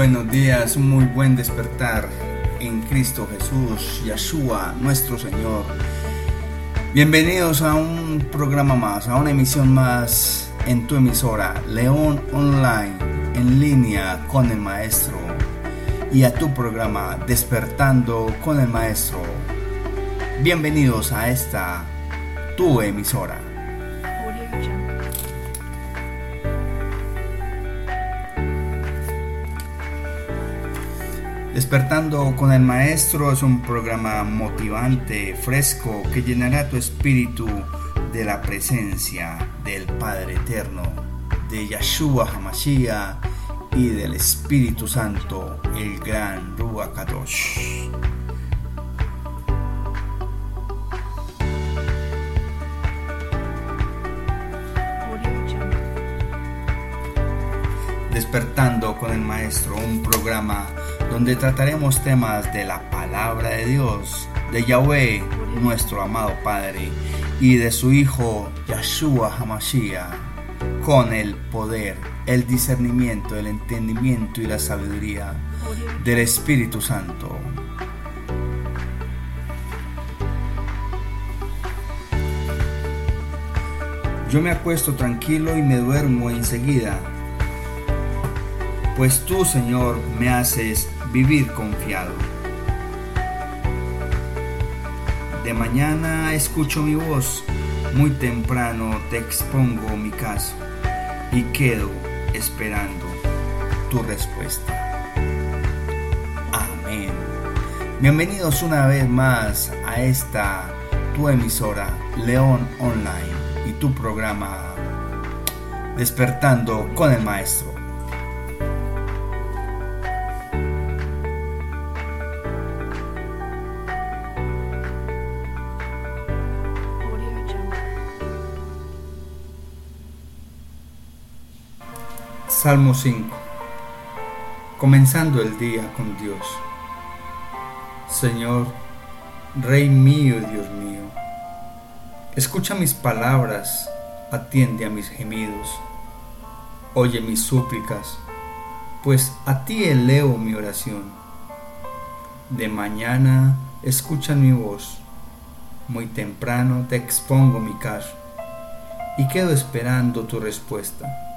Buenos días, muy buen despertar en Cristo Jesús, Yeshua, nuestro Señor. Bienvenidos a un programa más, a una emisión más en tu emisora, León Online, en línea con el Maestro, y a tu programa, Despertando con el Maestro. Bienvenidos a esta, tu emisora. Despertando con el Maestro es un programa motivante, fresco, que llenará tu espíritu de la presencia del Padre Eterno, de Yahshua Hamashiach y del Espíritu Santo, el gran Ruach Kadosh. Despertando con el Maestro, un programa donde trataremos temas de la palabra de Dios, de Yahweh, nuestro amado Padre, y de su Hijo Yahshua Hamashiach, con el poder, el discernimiento, el entendimiento y la sabiduría del Espíritu Santo. Yo me acuesto tranquilo y me duermo enseguida, pues tú, Señor, me haces vivir confiado. De mañana escucho mi voz, muy temprano te expongo mi caso y quedo esperando tu respuesta. Amén. Bienvenidos una vez más a esta tu emisora León Online y tu programa Despertando con el Maestro. Salmo 5. Comenzando el día con Dios. Señor, Rey mío y Dios mío, escucha mis palabras, atiende a mis gemidos, oye mis súplicas, pues a ti elevo mi oración. De mañana escucha mi voz, muy temprano te expongo mi caso y quedo esperando tu respuesta.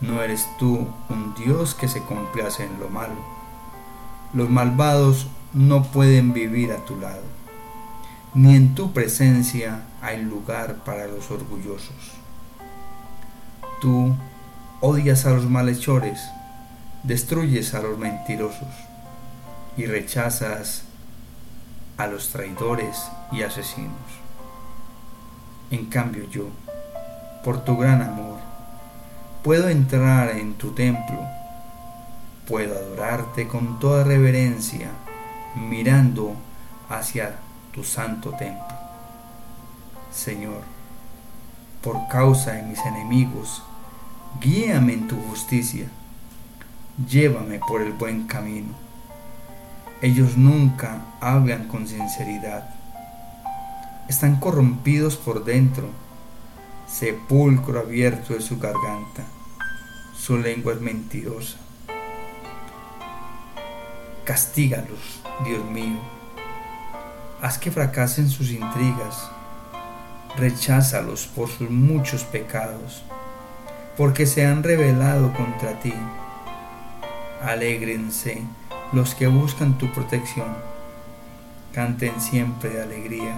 No eres tú un Dios que se complace en lo malo. Los malvados no pueden vivir a tu lado, ni en tu presencia hay lugar para los orgullosos. Tú odias a los malhechores, destruyes a los mentirosos y rechazas a los traidores y asesinos. En cambio yo, por tu gran amor, puedo entrar en tu templo, puedo adorarte con toda reverencia, mirando hacia tu santo templo. Señor, por causa de mis enemigos, guíame en tu justicia, llévame por el buen camino. Ellos nunca hablan con sinceridad, están corrompidos por dentro sepulcro abierto de su garganta. Su lengua es mentirosa. Castígalos, Dios mío. Haz que fracasen sus intrigas. Recházalos por sus muchos pecados, porque se han rebelado contra ti. Alégrense los que buscan tu protección. Canten siempre de alegría,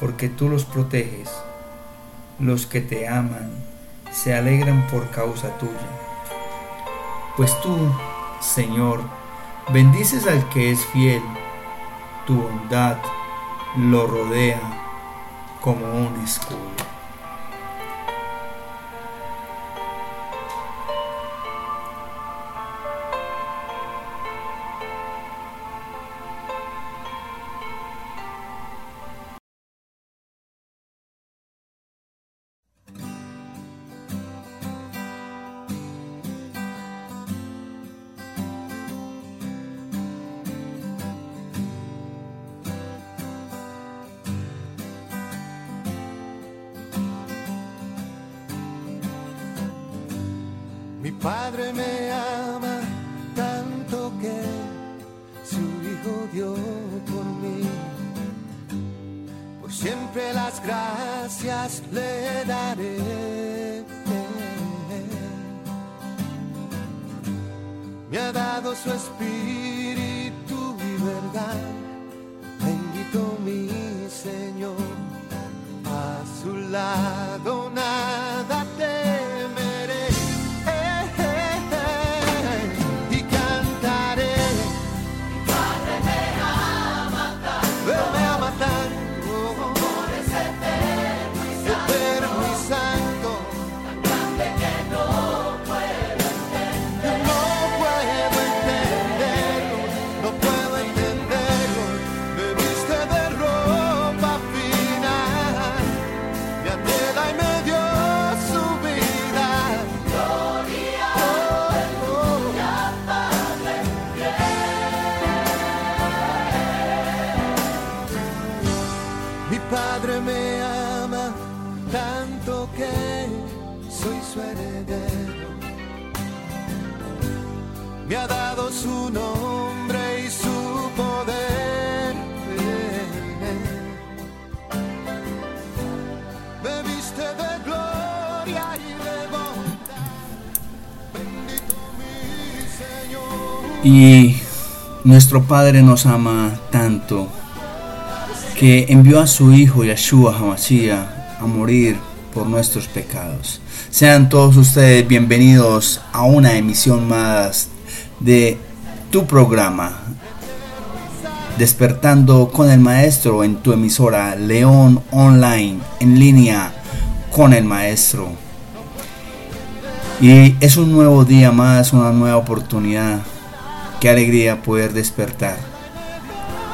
porque tú los proteges los que te aman se alegran por causa tuya. Pues tú, Señor, bendices al que es fiel, tu bondad lo rodea como un escudo. Y nuestro Padre nos ama tanto que envió a su Hijo Yeshua Hamashiach a morir por nuestros pecados. Sean todos ustedes bienvenidos a una emisión más de tu programa Despertando con el Maestro en tu emisora León Online en línea con el Maestro. Y es un nuevo día más, una nueva oportunidad. Qué alegría poder despertar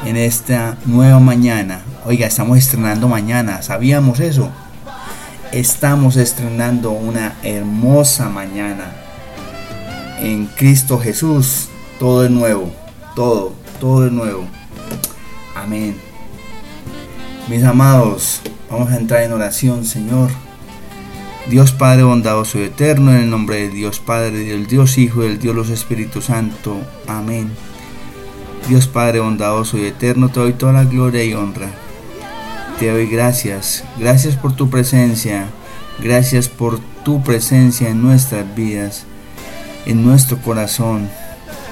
en esta nueva mañana. Oiga, estamos estrenando mañana, ¿sabíamos eso? Estamos estrenando una hermosa mañana. En Cristo Jesús, todo es nuevo, todo, todo es nuevo. Amén. Mis amados, vamos a entrar en oración, Señor. Dios Padre bondadoso y eterno, en el nombre de Dios Padre, del Dios Hijo y del Dios los Espíritu Santo. Amén. Dios Padre bondadoso y eterno, te doy toda la gloria y honra. Te doy gracias, gracias por tu presencia, gracias por tu presencia en nuestras vidas, en nuestro corazón.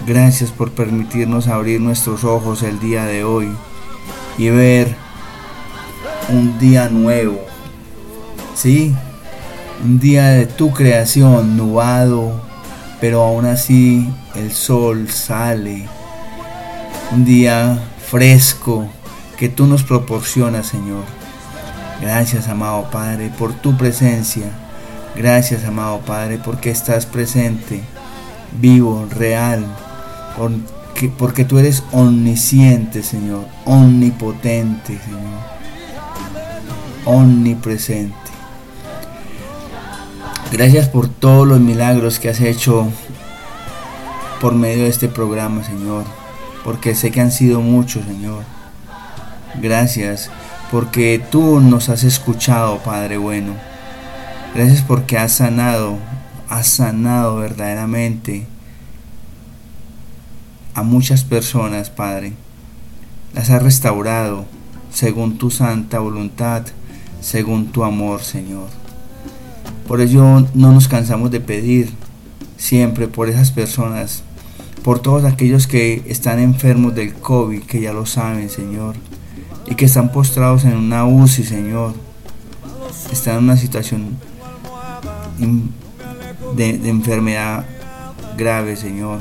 Gracias por permitirnos abrir nuestros ojos el día de hoy y ver un día nuevo. Sí, un día de tu creación, nubado, pero aún así el sol sale. Un día fresco que tú nos proporcionas, Señor. Gracias, amado Padre, por tu presencia. Gracias, amado Padre, porque estás presente, vivo, real, porque, porque tú eres omnisciente, Señor, omnipotente, Señor, omnipresente. Gracias por todos los milagros que has hecho por medio de este programa, Señor, porque sé que han sido muchos, Señor. Gracias porque tú nos has escuchado, Padre bueno. Gracias porque has sanado, has sanado verdaderamente a muchas personas, Padre. Las has restaurado según tu santa voluntad, según tu amor, Señor. Por ello no nos cansamos de pedir siempre por esas personas, por todos aquellos que están enfermos del COVID, que ya lo saben, Señor, y que están postrados en una UCI, Señor. Están en una situación de, enfermedad grave, Señor.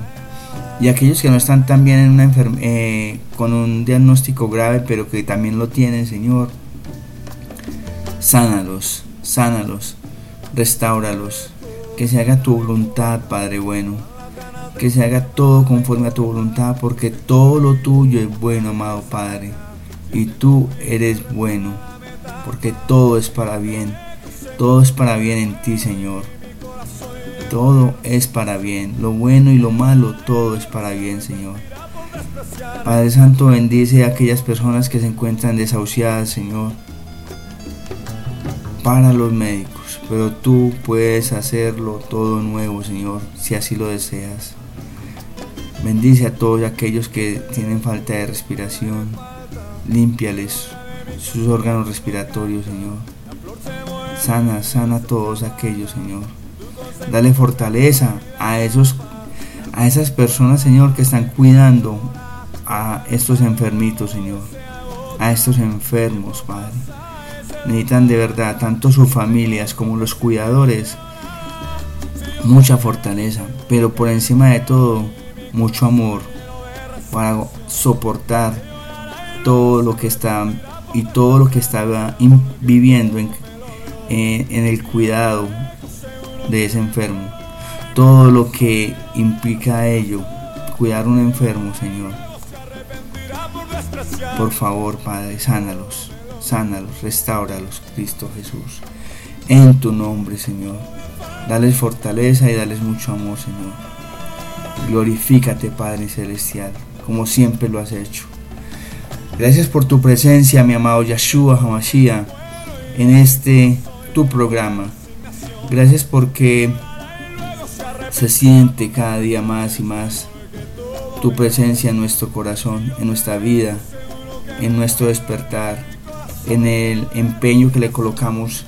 Y aquellos que no están también en una eh, con un diagnóstico grave, pero que también lo tienen, Señor. Sánalos, sánalos, restauralos. Que se haga tu voluntad, Padre bueno. Que se haga todo conforme a tu voluntad, porque todo lo tuyo es bueno, amado Padre. Y tú eres bueno, porque todo es para bien. Todo es para bien en ti, Señor. Todo es para bien. Lo bueno y lo malo, todo es para bien, Señor. Padre Santo, bendice a aquellas personas que se encuentran desahuciadas, Señor. Para los médicos. Pero tú puedes hacerlo todo nuevo, Señor, si así lo deseas. Bendice a todos aquellos que tienen falta de respiración. Límpiales sus órganos respiratorios, Señor. Sana, sana a todos aquellos, Señor. Dale fortaleza a esos a esas personas, Señor, que están cuidando a estos enfermitos, Señor. A estos enfermos, Padre. Necesitan de verdad, tanto sus familias como los cuidadores, mucha fortaleza, pero por encima de todo, mucho amor para soportar todo lo que está y todo lo que estaba viviendo en, en el cuidado de ese enfermo. Todo lo que implica ello, cuidar a un enfermo, Señor. Por favor, Padre, sánalos, sánalos, restauralos, Cristo Jesús. En tu nombre, Señor. Dales fortaleza y dales mucho amor, Señor. Glorifícate, Padre Celestial, como siempre lo has hecho. Gracias por tu presencia, mi amado Yeshua Hamashiach, en este tu programa. Gracias porque se siente cada día más y más tu presencia en nuestro corazón, en nuestra vida, en nuestro despertar, en el empeño que le colocamos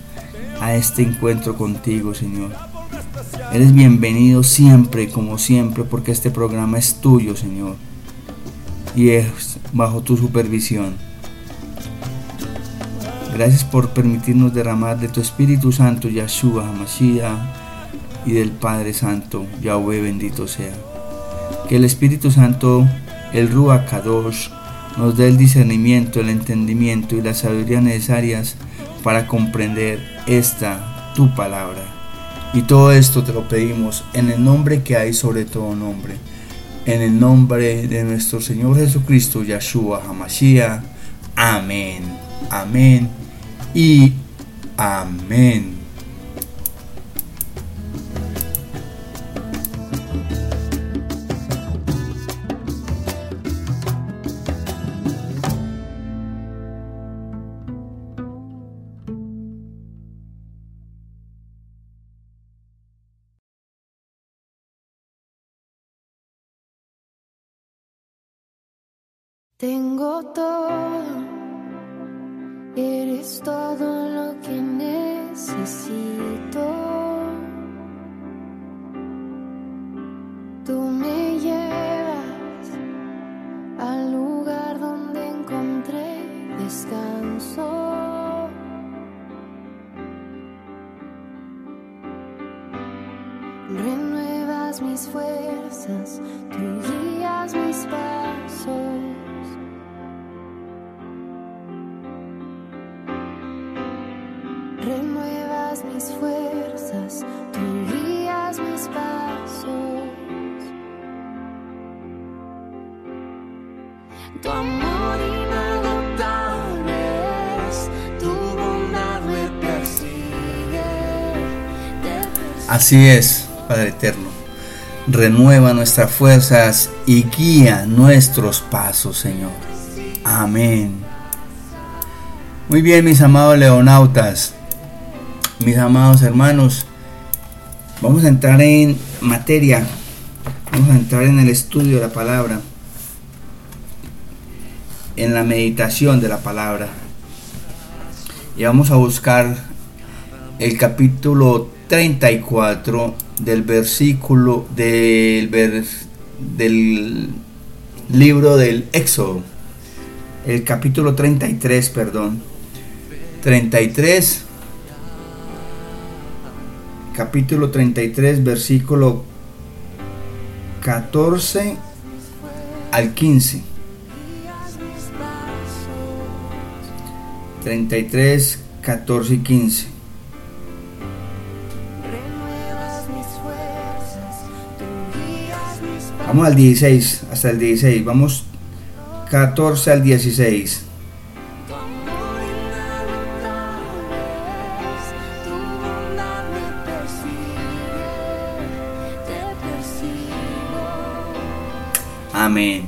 a este encuentro contigo, Señor. Eres bienvenido siempre, como siempre, porque este programa es tuyo, Señor. Y es bajo tu supervisión. Gracias por permitirnos derramar de tu Espíritu Santo, Yahshua HaMashiach, y del Padre Santo, Yahweh bendito sea. Que el Espíritu Santo, el Ruach Kadosh, nos dé el discernimiento, el entendimiento y la sabiduría necesarias para comprender esta tu palabra. Y todo esto te lo pedimos en el nombre que hay sobre todo nombre. En el nombre de nuestro Señor Jesucristo, Yahshua HaMashiach. Amén. Amén y amén. Tengo Así es, Padre Eterno. Renueva nuestras fuerzas y guía nuestros pasos, Señor. Amén. Muy bien, mis amados leonautas mis amados hermanos, vamos a entrar en materia, vamos a entrar en el estudio de la palabra, en la meditación de la palabra. Y vamos a buscar el capítulo 34 del versículo del, del libro del Éxodo. El capítulo 33, perdón. 33 capítulo 33, versículo 14 al 15. 33, 14 y 15. Vamos al 16, hasta el 16. Vamos 14 al 16. Amén.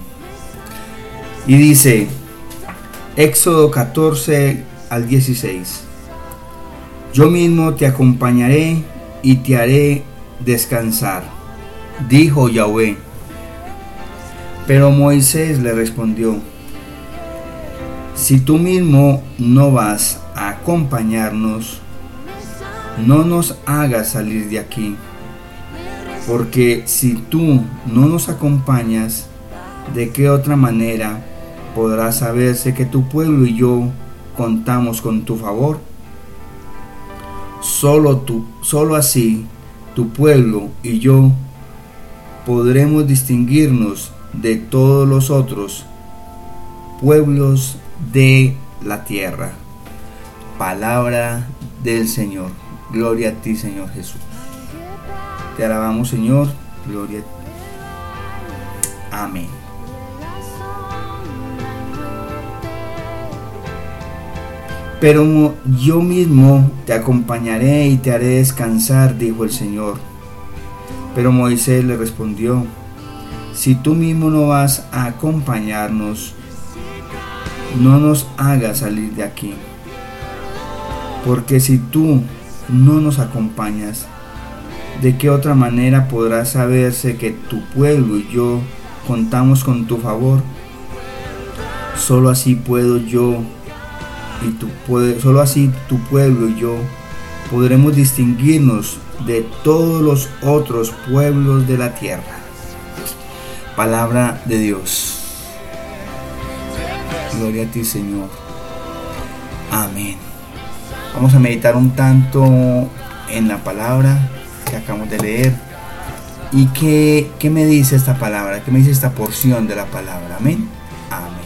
Y dice, Éxodo 14 al 16, Yo mismo te acompañaré y te haré descansar, dijo Yahweh. Pero Moisés le respondió, si tú mismo no vas a acompañarnos, no nos hagas salir de aquí, porque si tú no nos acompañas, ¿de qué otra manera podrá saberse que tu pueblo y yo contamos con tu favor? Solo tú, solo así tu pueblo y yo podremos distinguirnos de todos los otros pueblos de la tierra. Palabra del Señor. Gloria a ti, Señor Jesús. Te alabamos, Señor. Gloria a ti. Amén. Pero yo mismo te acompañaré y te haré descansar, dijo el Señor. Pero Moisés le respondió, si tú mismo no vas a acompañarnos, no nos hagas salir de aquí. Porque si tú no nos acompañas, ¿de qué otra manera podrá saberse que tu pueblo y yo contamos con tu favor? Solo así puedo yo y tu solo así tu pueblo y yo podremos distinguirnos de todos los otros pueblos de la tierra. Palabra de Dios. Gloria a ti, Señor. Amén. Vamos a meditar un tanto en la palabra que acabamos de leer. ¿Y qué, qué me dice esta palabra? ¿Qué me dice esta porción de la palabra? Amén. Amén.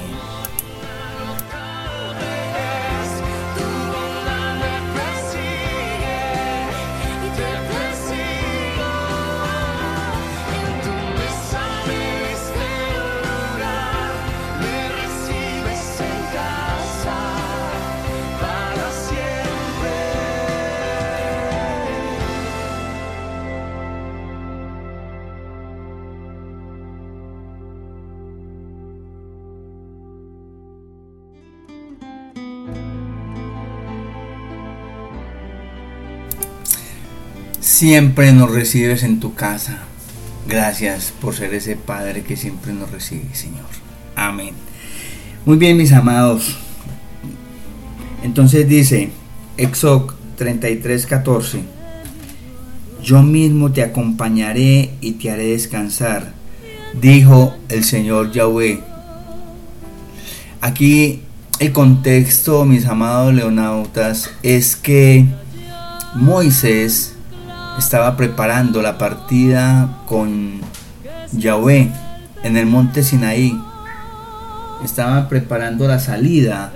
Siempre nos recibes en tu casa. Gracias por ser ese Padre que siempre nos recibe, Señor. Amén. Muy bien, mis amados. Entonces dice, Exoc 33:14, Yo mismo te acompañaré y te haré descansar, dijo el Señor Yahweh. Aquí el contexto, mis amados leonautas, es que Moisés estaba preparando la partida con Yahweh en el monte Sinaí. Estaba preparando la salida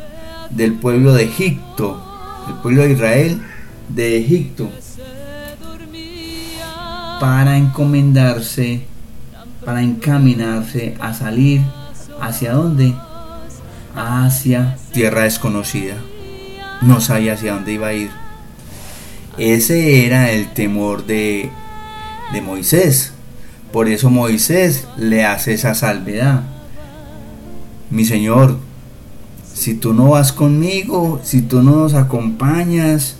del pueblo de Egipto, el pueblo de Israel de Egipto, para encomendarse, para encaminarse a salir hacia dónde? Hacia tierra desconocida. No sabía hacia dónde iba a ir ese era el temor de, de Moisés. Por eso Moisés le hace esa salvedad. Mi Señor, si tú no vas conmigo, si tú no nos acompañas,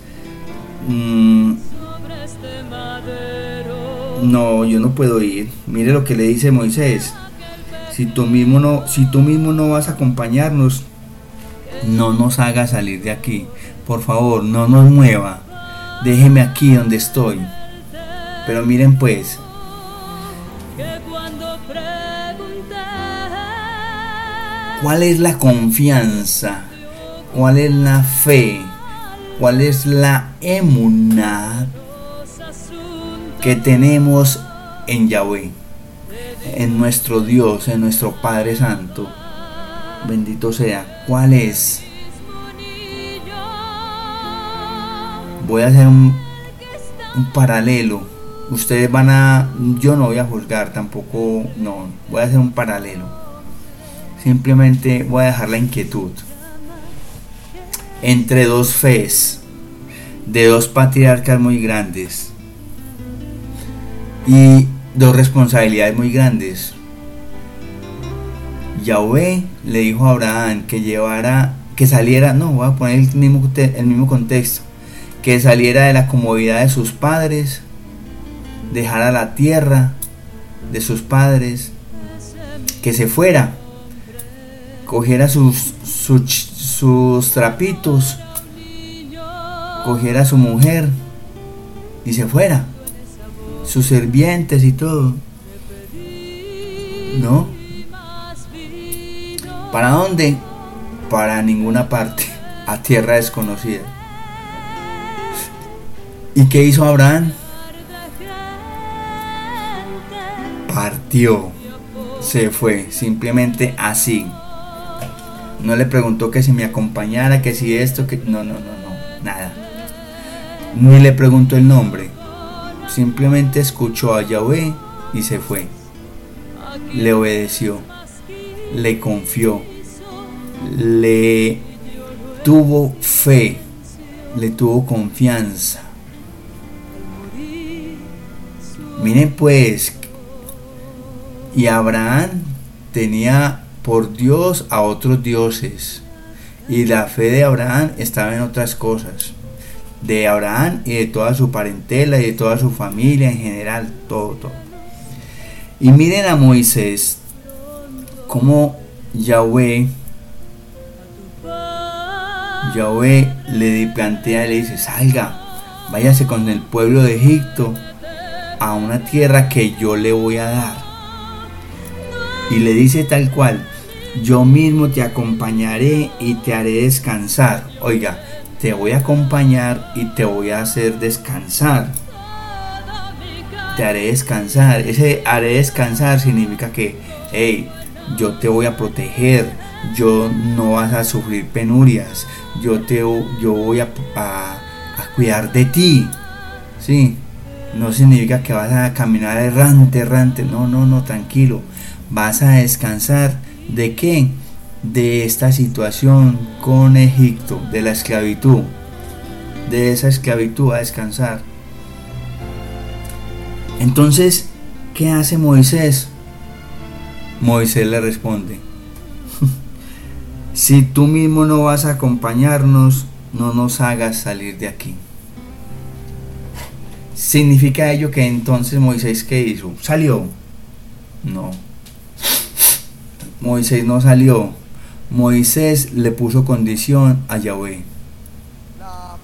mm, no, yo no puedo ir. Mire lo que le dice Moisés. Si tú mismo no, si tú mismo no vas a acompañarnos, no nos haga salir de aquí. Por favor, no nos mueva déjeme aquí donde estoy. Pero miren pues, ¿cuál es la confianza? ¿Cuál es la fe? ¿Cuál es la emunidad que tenemos en Yahweh? En nuestro Dios, en nuestro Padre Santo. Bendito sea. ¿Cuál es? Voy a hacer un, paralelo. Ustedes van a, yo no voy a juzgar tampoco, no, voy a hacer un paralelo. Simplemente voy a dejar la inquietud entre dos fes de dos patriarcas muy grandes y dos responsabilidades muy grandes. Yahweh le dijo a Abraham que llevara, que saliera, no, voy a poner el mismo contexto, que saliera de la comodidad de sus padres, dejara la tierra de sus padres que se fuera, cogiera sus, sus, trapitos, cogiera a su mujer y se fuera, sus sirvientes y todo. ¿No? ¿Para dónde? Para ninguna parte, a tierra desconocida. ¿Y qué hizo Abraham? Partió, se fue, simplemente así. No le preguntó que si me acompañara, que si esto, que... No, no, no, no, nada. Ni le preguntó el nombre. Simplemente escuchó a Yahweh y se fue. Le obedeció, le confió, le tuvo fe, le tuvo confianza. Miren pues, y Abraham tenía por Dios a otros dioses. Y la fe de Abraham estaba en otras cosas. De Abraham y de toda su parentela y de toda su familia en general, todo, todo. Y miren a Moisés, como Yahweh, Yahweh le plantea, le dice, salga, váyase con el pueblo de Egipto a una tierra que yo le voy a dar. Y le dice tal cual, yo mismo te acompañaré y te haré descansar. Oiga, te voy a acompañar y te voy a hacer descansar. Te haré descansar. Ese haré descansar significa que, hey, yo te voy a proteger. Yo no vas a sufrir penurias. Yo te yo voy a, a, a cuidar de ti. Sí, no significa que vas a caminar errante, errante. No, no, no, tranquilo. Vas a descansar. ¿De qué? De esta situación con Egipto, de la esclavitud. De esa esclavitud a descansar. Entonces, ¿qué hace Moisés? Moisés le responde, si tú mismo no vas a acompañarnos, no nos hagas salir de aquí. ¿Significa ello que entonces Moisés qué hizo? ¿Salió? No. Moisés no salió. Moisés le puso condición a Yahweh. La,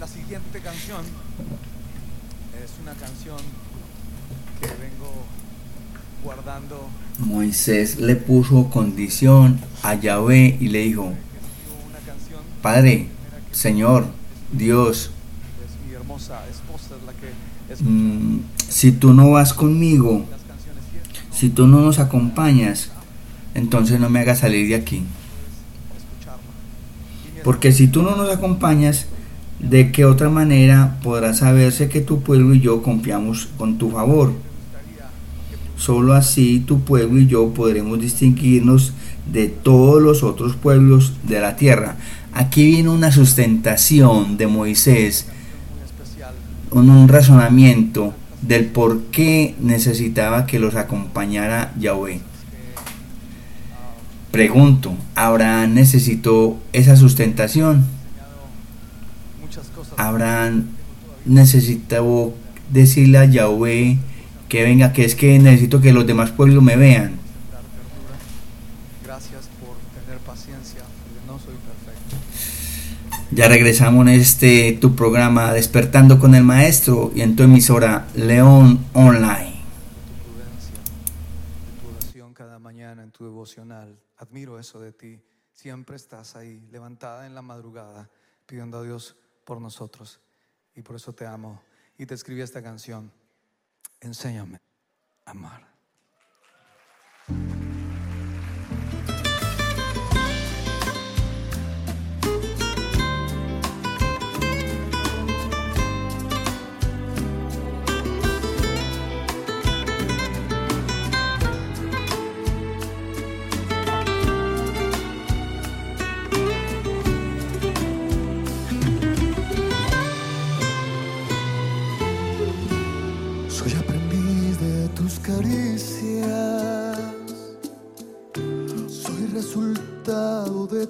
la siguiente canción es una canción que vengo guardando. Moisés le puso condición a Yahweh y le dijo, Padre, Señor, Dios, es mi hermosa esposa, es la mm, si tú no vas conmigo, si tú no nos acompañas, entonces no me hagas salir de aquí. Porque si tú no nos acompañas, ¿de qué otra manera podrá saberse que tu pueblo y yo confiamos con tu favor? Solo así tu pueblo y yo podremos distinguirnos de todos los otros pueblos de la tierra. Aquí viene una sustentación de Moisés, un, razonamiento del por qué necesitaba que los acompañara Yahweh. Pregunto, ¿Abraham necesitó esa sustentación? Abraham necesitó decirle a Yahweh que venga, que es que necesito que los demás pueblos me vean. dar ternura. Gracias por tener paciencia, porque no soy perfecto. Ya regresamos en este tu programa Despertando con el Maestro y en tu emisora León Online. cada mañana en tu devocional. Admiro eso de ti. Siempre estás ahí, levantada en la madrugada, pidiendo a Dios por nosotros. Y por eso te amo. Y te escribí esta canción. Enséñame a amar.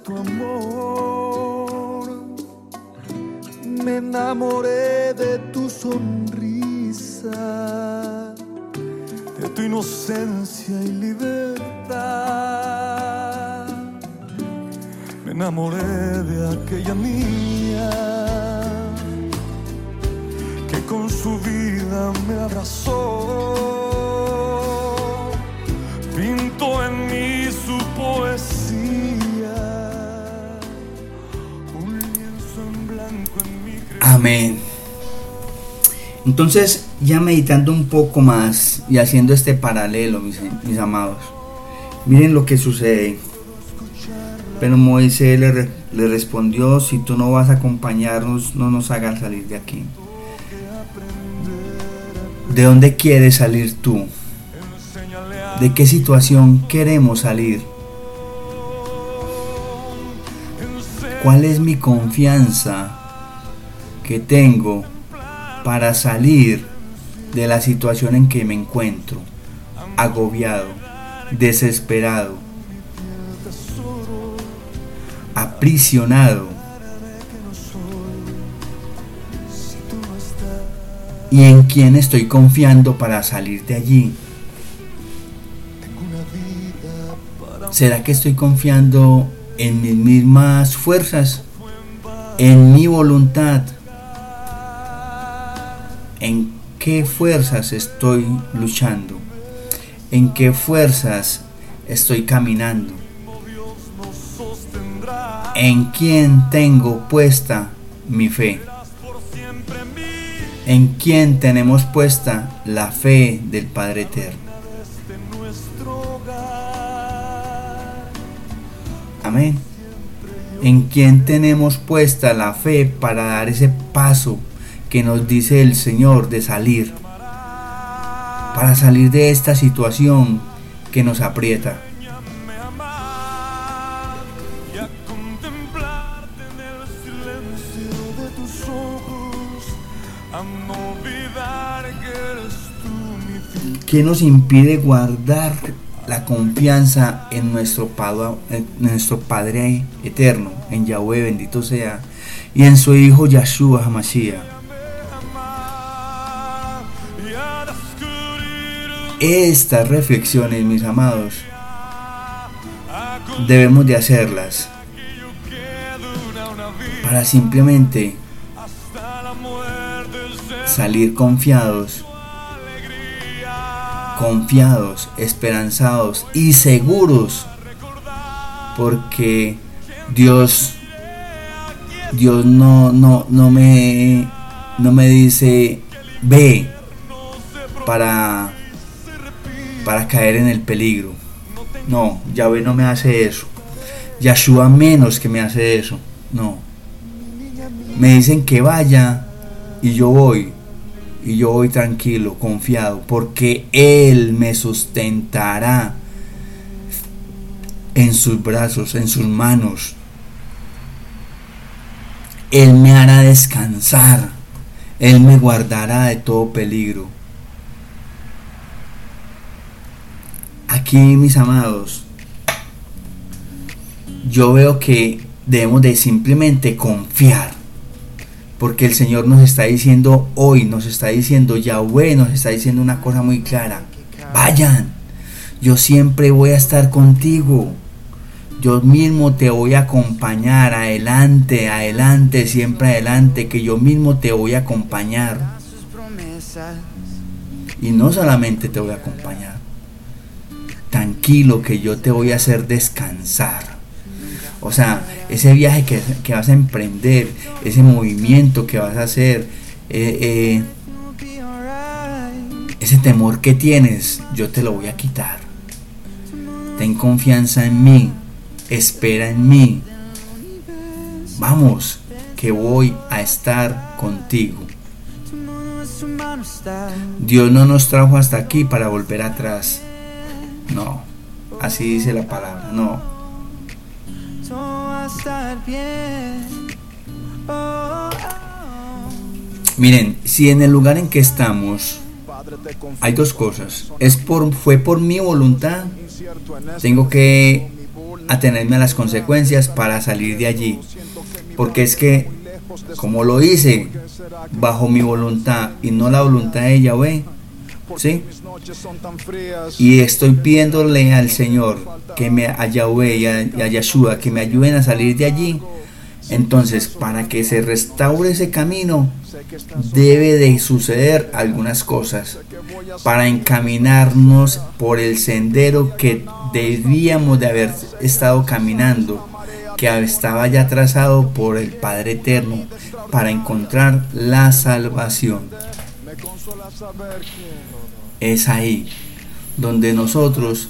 Tu amor. Me enamoré de tu sonrisa, de tu inocencia y libertad. Me enamoré de aquella niña que con su vida me abrazó. Entonces, ya meditando un poco más y haciendo este paralelo, mis, amados, miren lo que sucede. Pero Moisés le, le respondió, si tú no vas a acompañarnos, no nos hagas salir de aquí. ¿De dónde quieres salir tú? ¿De qué situación queremos salir? ¿Cuál es mi confianza que tengo para salir de la situación en que me encuentro? Agobiado, desesperado, aprisionado. ¿Y en quién estoy confiando para salir de allí? ¿Será que estoy confiando en mis mismas fuerzas? ¿En mi voluntad? ¿En qué fuerzas estoy luchando? ¿En qué fuerzas estoy caminando? ¿En quién tengo puesta mi fe? ¿En quién tenemos puesta la fe del Padre Eterno? Amén. ¿En quién tenemos puesta la fe para dar ese paso que nos dice el Señor de salir? Para salir de esta situación que nos aprieta. ¿Qué nos impide guardar la confianza en nuestro, Padre, en nuestro Padre eterno, en Yahweh bendito sea, y en su Hijo Yahshua Hamashiach? Estas reflexiones, mis amados, debemos de hacerlas para simplemente salir confiados, confiados, esperanzados y seguros, porque Dios, Dios no, no, no me, no me dice ve para, para caer en el peligro. No, Yahweh no me hace eso. Yahshua menos que me hace eso. No. Me dicen que vaya y yo voy. Y yo voy tranquilo, confiado, porque Él me sustentará en sus brazos, en sus manos. Él me hará descansar. Él me guardará de todo peligro. Aquí, mis amados, yo veo que debemos de simplemente confiar. Porque el Señor nos está diciendo hoy, nos está diciendo, Yahweh nos está diciendo una cosa muy clara. Vayan, yo siempre voy a estar contigo. Yo mismo te voy a acompañar, adelante, adelante, siempre adelante, que yo mismo te voy a acompañar. Y no solamente te voy a acompañar, tranquilo que yo te voy a hacer descansar. O sea, ese viaje que, que vas a emprender, ese movimiento que vas a hacer, eh, eh, ese temor que tienes, yo te lo voy a quitar. Ten confianza en mí, espera en mí. Vamos, que voy a estar contigo. Dios no nos trajo hasta aquí para volver atrás. No, así dice la palabra, no. Miren, si en el lugar en que estamos hay dos cosas. Es por, fue por mi voluntad. Tengo que atenerme a las consecuencias para salir de allí. Porque es que, como lo hice bajo mi voluntad y no la voluntad de Yahweh, ¿Sí? Y estoy pidiéndole al Señor que me a Yahweh y a, y a Yeshua que me ayuden a salir de allí. Entonces, para que se restaure ese camino, debe de suceder algunas cosas para encaminarnos por el sendero que debíamos de haber estado caminando, que estaba ya trazado por el Padre Eterno para encontrar la salvación. Es ahí donde nosotros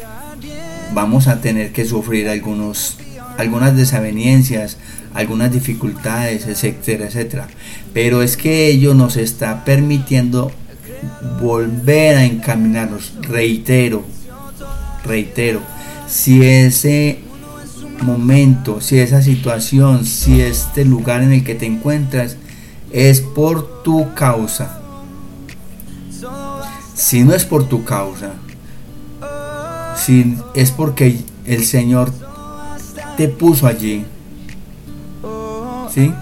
vamos a tener que sufrir algunos, algunas desavenencias, algunas dificultades, etcétera, etcétera. Pero es que ello nos está permitiendo volver a encaminarnos. Reitero, reitero, si ese momento, si esa situación, si este lugar en el que te encuentras es por tu causa, si no es por tu causa, si es porque el Señor te puso allí, ¿sí?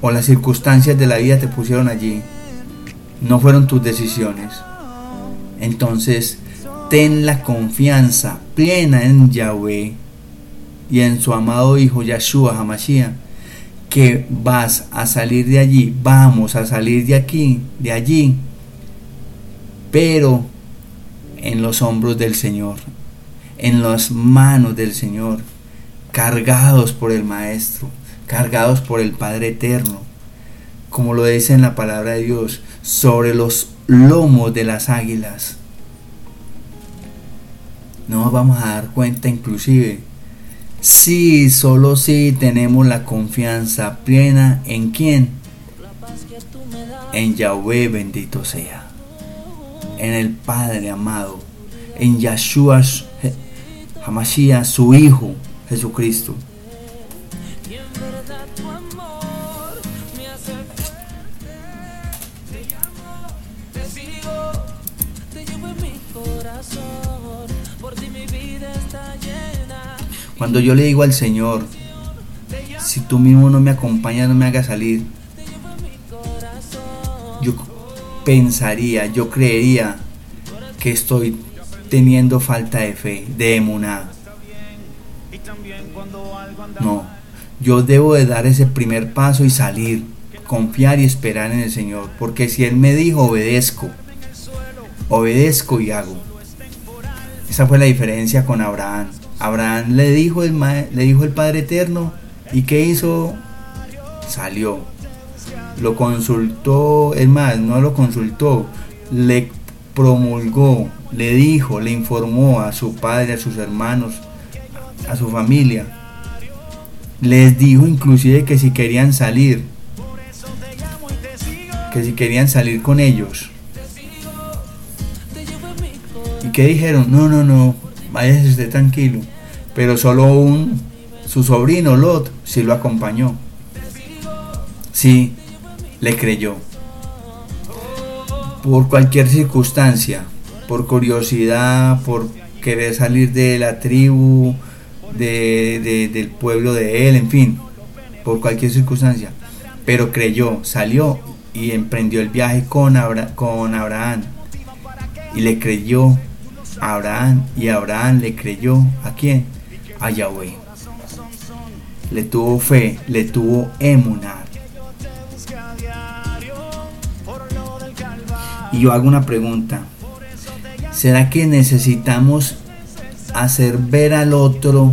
O las circunstancias de la vida te pusieron allí, no fueron tus decisiones. Entonces, ten la confianza plena en Yahweh y en su amado Hijo Yahshua Hamashiach, que vas a salir de allí, vamos a salir de aquí, de allí, pero en los hombros del Señor, en las manos del Señor, cargados por el Maestro, cargados por el Padre Eterno, como lo dice en la palabra de Dios, sobre los lomos de las águilas. No nos vamos a dar cuenta inclusive si solo si tenemos la confianza plena en quién? En Yahweh bendito sea en el Padre amado, en Yahshua Hamashiach, su Hijo Jesucristo. Cuando yo le digo al Señor, si tú mismo no me acompañas, no me hagas salir, pensaría, yo creería que estoy teniendo falta de fe, de emuná. No, yo debo de dar ese primer paso y salir, confiar y esperar en el Señor, porque si Él me dijo, obedezco, obedezco y hago. Esa fue la diferencia con Abraham. Abraham le dijo el, le dijo el Padre Eterno y ¿qué hizo? Salió lo consultó, es más, no lo consultó, le promulgó, le dijo, le informó a su padre, a sus hermanos, a su familia. Les dijo inclusive que si querían salir, que si querían salir con ellos. ¿Y qué dijeron? No, no, no, váyase usted tranquilo. Pero solo un, su sobrino Lot sí lo acompañó. Sí, le creyó. Por cualquier circunstancia, por curiosidad, por querer salir de la tribu, del pueblo de él, en fin, por cualquier circunstancia. Pero creyó, salió y emprendió el viaje con, con Abraham. Y le creyó a Abraham y Abraham le creyó a quién? A Yahweh. Le tuvo fe, le tuvo emunar. Y yo hago una pregunta. ¿Será que necesitamos hacer ver al otro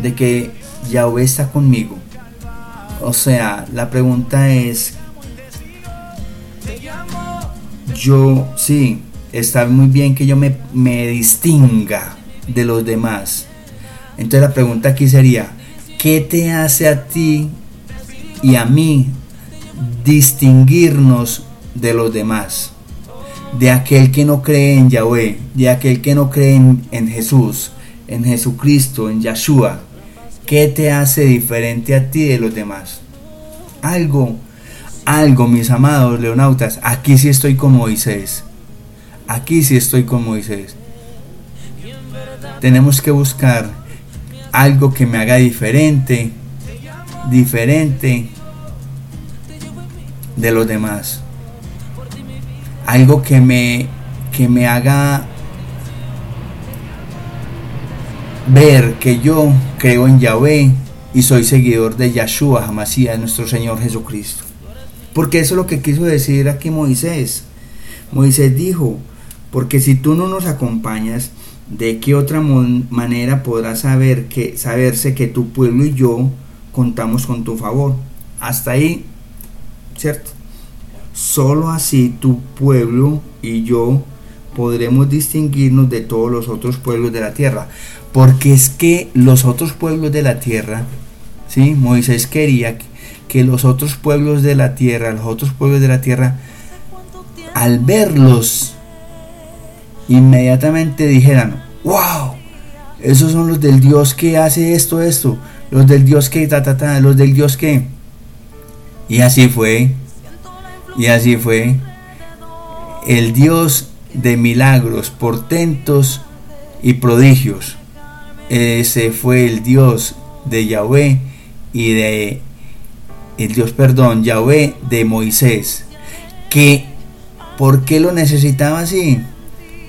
de que Yahweh está conmigo? O sea, la pregunta es, yo sí, está muy bien que yo me, me distinga de los demás. Entonces la pregunta aquí sería, ¿qué te hace a ti y a mí distinguirnos de los demás? de aquel que no cree en Yahweh, de aquel que no cree en, Jesús, en Jesucristo, en Yahshua, ¿qué te hace diferente a ti de los demás? Algo, algo, mis amados leonautas, aquí sí estoy con Moisés. Aquí sí estoy con Moisés. Tenemos que buscar algo que me haga diferente, diferente de los demás algo que me, que me haga ver que yo creo en Yahvé y soy seguidor de Yahshua Hamasías, nuestro Señor Jesucristo. Porque eso es lo que quiso decir aquí Moisés. Moisés dijo, porque si tú no nos acompañas, ¿de qué otra manera podrás saber que, saberse que tu pueblo y yo contamos con tu favor? Hasta ahí, ¿cierto? Solo así tu pueblo y yo podremos distinguirnos de todos los otros pueblos de la tierra. Porque es que los otros pueblos de la tierra, ¿sí? Moisés quería que los otros pueblos de la tierra, los otros pueblos de la tierra, al verlos, inmediatamente dijeran, wow, esos son los del Dios que hace esto, esto, los del Dios que, ta, ta, ta, los del Dios que. Y así fue, y así fue. El Dios de milagros, portentos y prodigios ese fue el Dios de Yahvé y de el Dios, perdón, Yahvé de Moisés. Que, ¿por qué lo necesitaba así?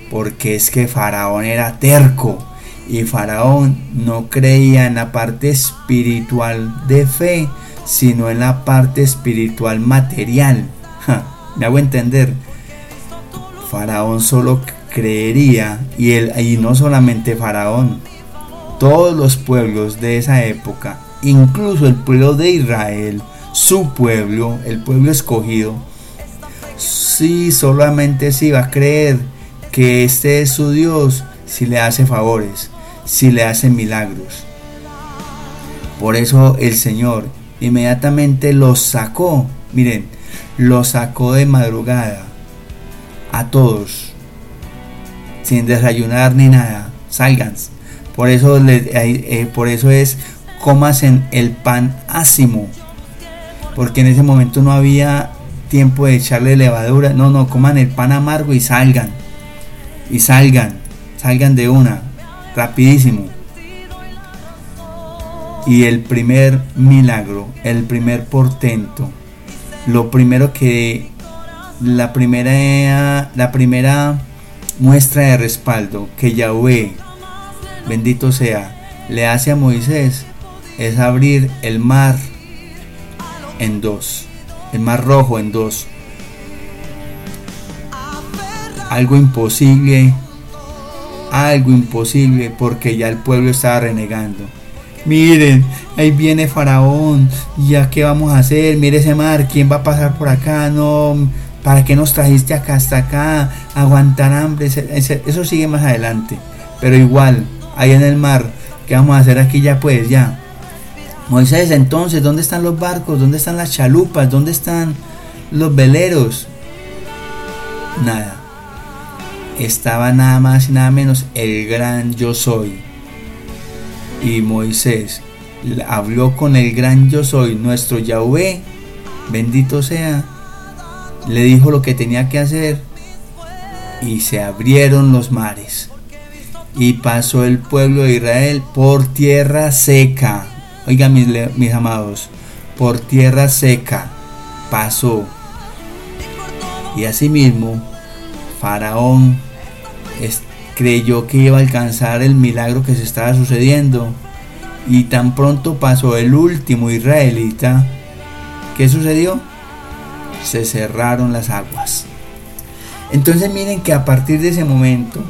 Porque es que Faraón era terco y Faraón no creía en la parte espiritual de fe, sino en la parte espiritual material. Me hago entender. Faraón solo creería y, él, y no solamente Faraón, todos los pueblos de esa época, incluso el pueblo de Israel, su pueblo, el pueblo escogido, sí solamente se iba a creer que este es su Dios si le hace favores, si le hace milagros. Por eso el Señor inmediatamente los sacó, miren, los sacó de madrugada a todos, sin desayunar ni nada, salgan, por eso, eh, por eso es comas en el pan ácimo. Porque en ese momento no había tiempo de echarle levadura. No, no, coman el pan amargo y salgan. Y salgan. Salgan de una. Rapidísimo. Y el primer milagro, el primer portento, lo primero que la primera la primera muestra de respaldo que Yahweh bendito sea, le hace a Moisés es abrir el mar en dos, el mar rojo en dos. Algo imposible, algo imposible porque ya el pueblo estaba renegando. Miren, ahí viene Faraón, ya qué vamos a hacer, mire ese mar, ¿quién va a pasar por acá? No, ¿para qué nos trajiste acá hasta acá? Aguantar hambre, eso sigue más adelante. Pero igual, ahí en el mar. ¿Qué vamos a hacer aquí ya pues? Ya. Moisés, entonces, ¿dónde están los barcos? ¿Dónde están las chalupas? ¿Dónde están los veleros? Nada. Estaba nada más y nada menos el gran yo soy. Y Moisés habló con el gran yo soy, nuestro Yahweh, bendito sea. Le dijo lo que tenía que hacer y se abrieron los mares y pasó el pueblo de Israel por tierra seca. Oigan mis, mis amados, por tierra seca pasó. Y asimismo, Faraón creyó que iba a alcanzar el milagro que se estaba sucediendo. Y tan pronto pasó el último israelita, ¿qué sucedió? Se cerraron las aguas. Entonces miren que a partir de ese momento,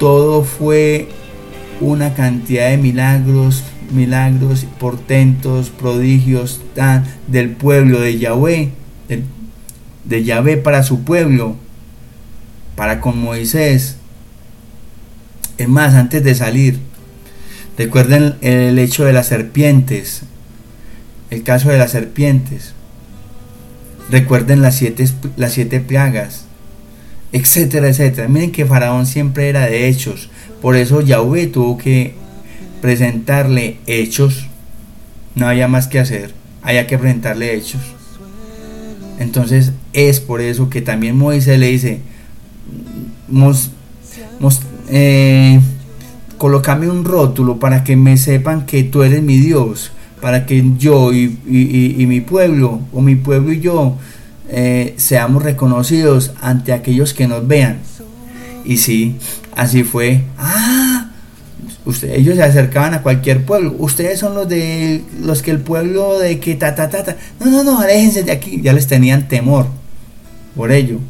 todo fue una cantidad de milagros, milagros, portentos, prodigios tan, del pueblo de Yahweh, de Yahvé para su pueblo, para con Moisés. Es más, antes de salir, recuerden el hecho de las serpientes, el caso de las serpientes. Recuerden las siete, las siete plagas etcétera, etcétera. Miren que Faraón siempre era de hechos. Por eso Yahweh tuvo que presentarle hechos. No había más que hacer. Había que presentarle hechos. Entonces es por eso que también Moisés le dice, mos, eh, colócame un rótulo para que me sepan que tú eres mi Dios, para que yo y, mi pueblo, o mi pueblo y yo, eh, seamos reconocidos ante aquellos que nos vean. Y sí, así fue. Ah, usted, ellos se acercaban a cualquier pueblo. Ustedes son los de los que el pueblo de que ta ta ta ta. No, no, no, aléjense de aquí. Ya les tenían temor. Por ello.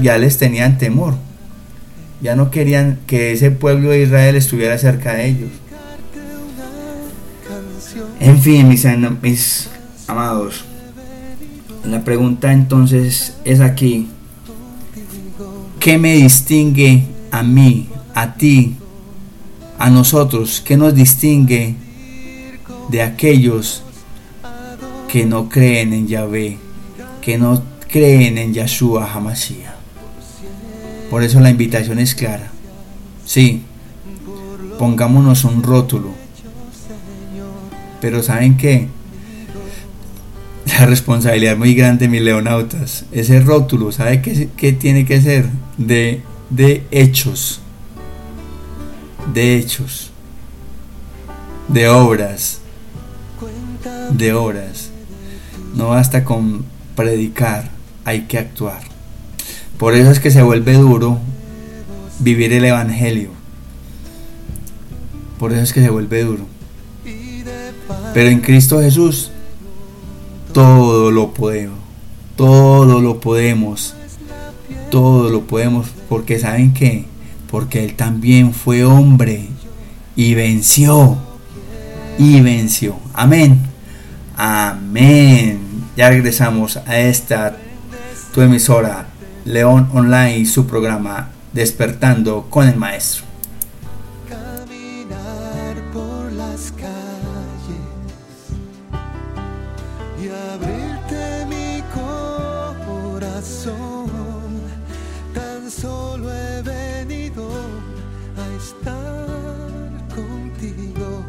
Ya les tenían temor. Ya no querían que ese pueblo de Israel estuviera cerca de ellos. En fin, mis, amados. La pregunta entonces es aquí. ¿Qué me distingue a mí, a ti, a nosotros? ¿Qué nos distingue de aquellos que no creen en Yahvé, que no creen en Yahshua Hamashiach? Por eso la invitación es clara. Sí, pongámonos un rótulo. Pero ¿saben qué? La responsabilidad muy grande, mis leonautas. Ese rótulo, ¿sabe qué, tiene que ser? De hechos. De hechos. De obras. De obras. No basta con predicar, hay que actuar. Por eso es que se vuelve duro vivir el Evangelio. Por eso es que se vuelve duro. Pero en Cristo Jesús todo lo podemos. Todo lo podemos. Todo lo podemos. Porque saben qué? Porque Él también fue hombre y venció. Y venció. Amén. Amén. Ya regresamos a esta tu emisora León Online su programa Despertando con el Maestro. Caminar por las calles y abrirte mi corazón. Tan solo he venido a estar contigo,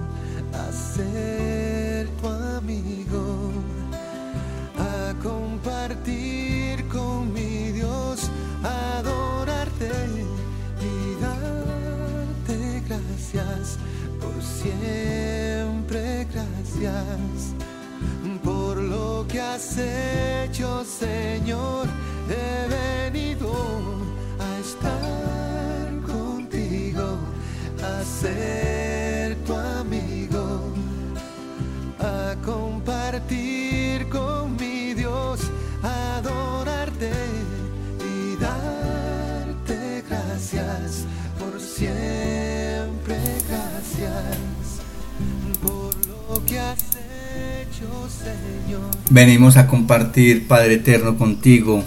por lo que has hecho, Señor. He Venimos a compartir, Padre Eterno, contigo,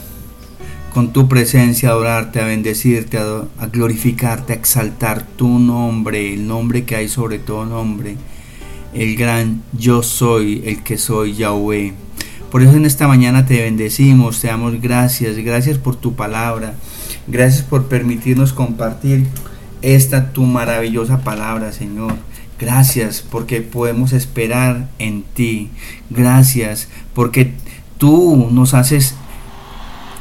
con tu presencia, a adorarte, a bendecirte, a, glorificarte, a exaltar tu nombre, el nombre que hay sobre todo nombre, el gran yo soy, el que soy Yahweh. Por eso en esta mañana te bendecimos, te damos gracias, gracias por tu palabra, gracias por permitirnos compartir esta tu maravillosa palabra, Señor. Gracias porque podemos esperar en ti. Gracias porque tú nos haces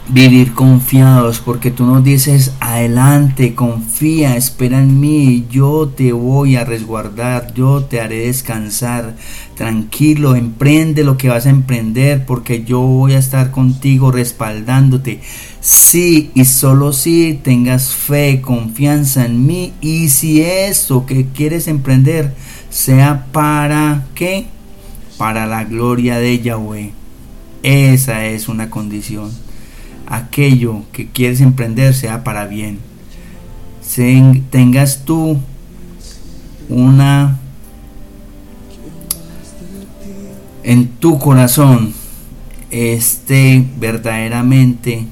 vivir confiados porque tú nos dices adelante, confía, espera en mí, yo te voy a resguardar, yo te haré descansar, tranquilo, emprende lo que vas a emprender porque yo voy a estar contigo respaldándote. Sí y solo si tengas fe, confianza en mí y si eso que quieres emprender sea para qué? Para la gloria de Yahweh. Esa es una condición aquello que quieres emprender sea para bien. Tengas tú una en tu corazón esté verdaderamente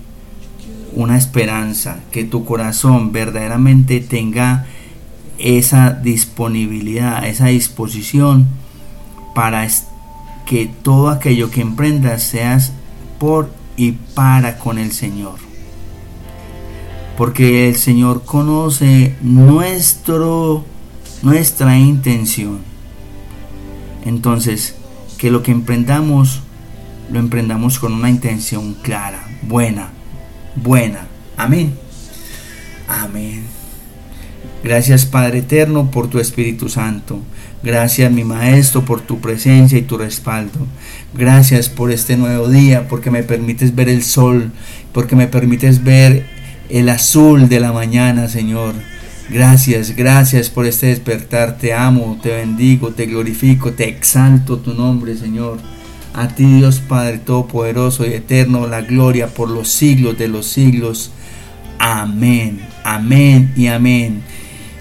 una esperanza, que tu corazón verdaderamente tenga esa disponibilidad, esa disposición para que todo aquello que emprendas seas por y para con el Señor. Porque el Señor conoce nuestro nuestra intención. Entonces, que lo que emprendamos lo emprendamos con una intención clara, buena, buena. Amén. Amén. Gracias Padre Eterno por tu Espíritu Santo. Gracias mi Maestro por tu presencia y tu respaldo. Gracias por este nuevo día, porque me permites ver el sol, porque me permites ver el azul de la mañana, Señor. Gracias, gracias por este despertar. Te amo, te bendigo, te glorifico, te exalto tu nombre, Señor. A ti, Dios Padre Todopoderoso y Eterno, la gloria por los siglos de los siglos. Amén, amén y amén.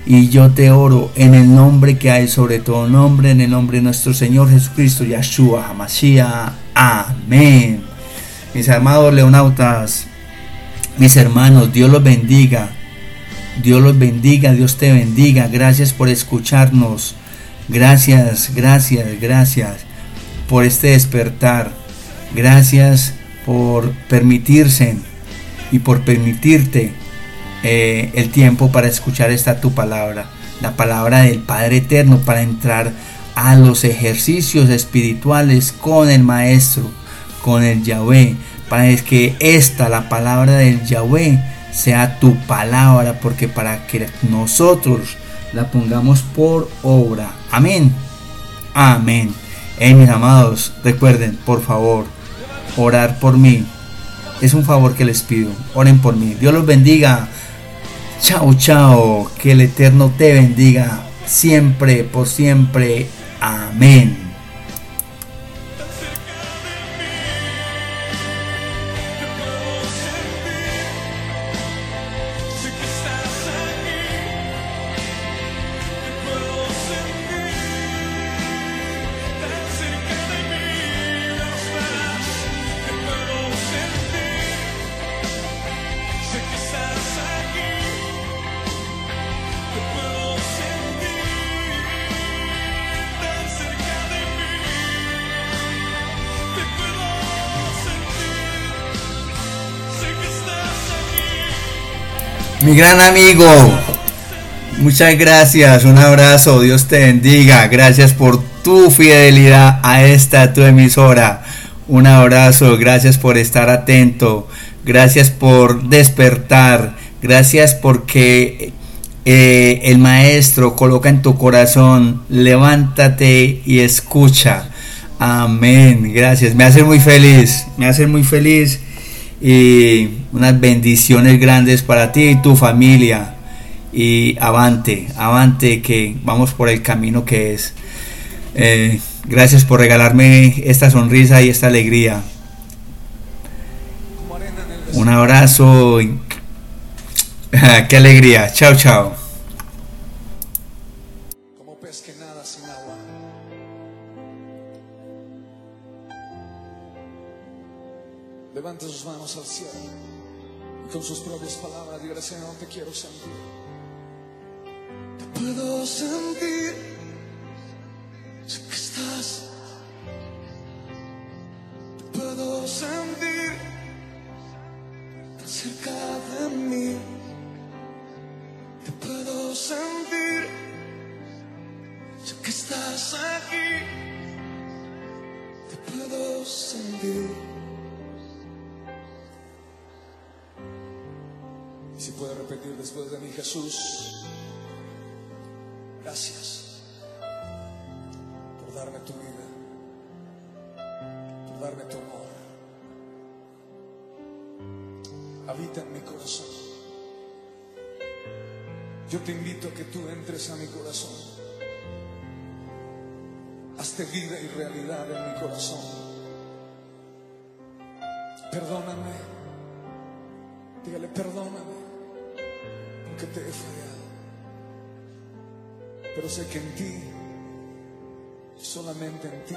Y yo te oro en el nombre que hay sobre todo nombre, en el nombre de nuestro Señor Jesucristo, Yahshua Hamashiach. Amén. Mis amados leonautas, mis hermanos, Dios los bendiga. Dios los bendiga, Dios te bendiga. Gracias por escucharnos. Gracias, gracias, gracias por este despertar. Gracias por permitirse y por permitirte eh, el tiempo para escuchar esta tu palabra, la palabra del Padre Eterno, para entrar a los ejercicios espirituales con el Maestro, con el Yahweh, para que esta, la palabra del Yahweh, sea tu palabra, porque para que nosotros la pongamos por obra. Amén. Amén. Hey, mis amados, recuerden, por favor, orar por mí. Es un favor que les pido. Oren por mí. Dios los bendiga. Chao, chao. Que el Eterno te bendiga siempre, por siempre. Amén. Mi gran amigo, muchas gracias, un abrazo, Dios te bendiga, gracias por tu fidelidad a esta tu emisora. Un abrazo, gracias por estar atento, gracias por despertar, gracias porque eh, el maestro coloca en tu corazón, levántate y escucha. Amén, gracias, me hace muy feliz, me hace muy feliz y unas bendiciones grandes para ti y tu familia. Y avante, avante que vamos por el camino que es. Eh, gracias por regalarme esta sonrisa y esta alegría. Un abrazo. Qué alegría. Chao, chao. Cerca de mí. Te puedo sentir, sé que estás aquí. Te puedo sentir. Y si puede repetir después de mí Jesús, Hazte vida y realidad en mi corazón. Perdóname. Dígale, perdóname porque te he fallado. Pero sé que en ti, solamente en ti,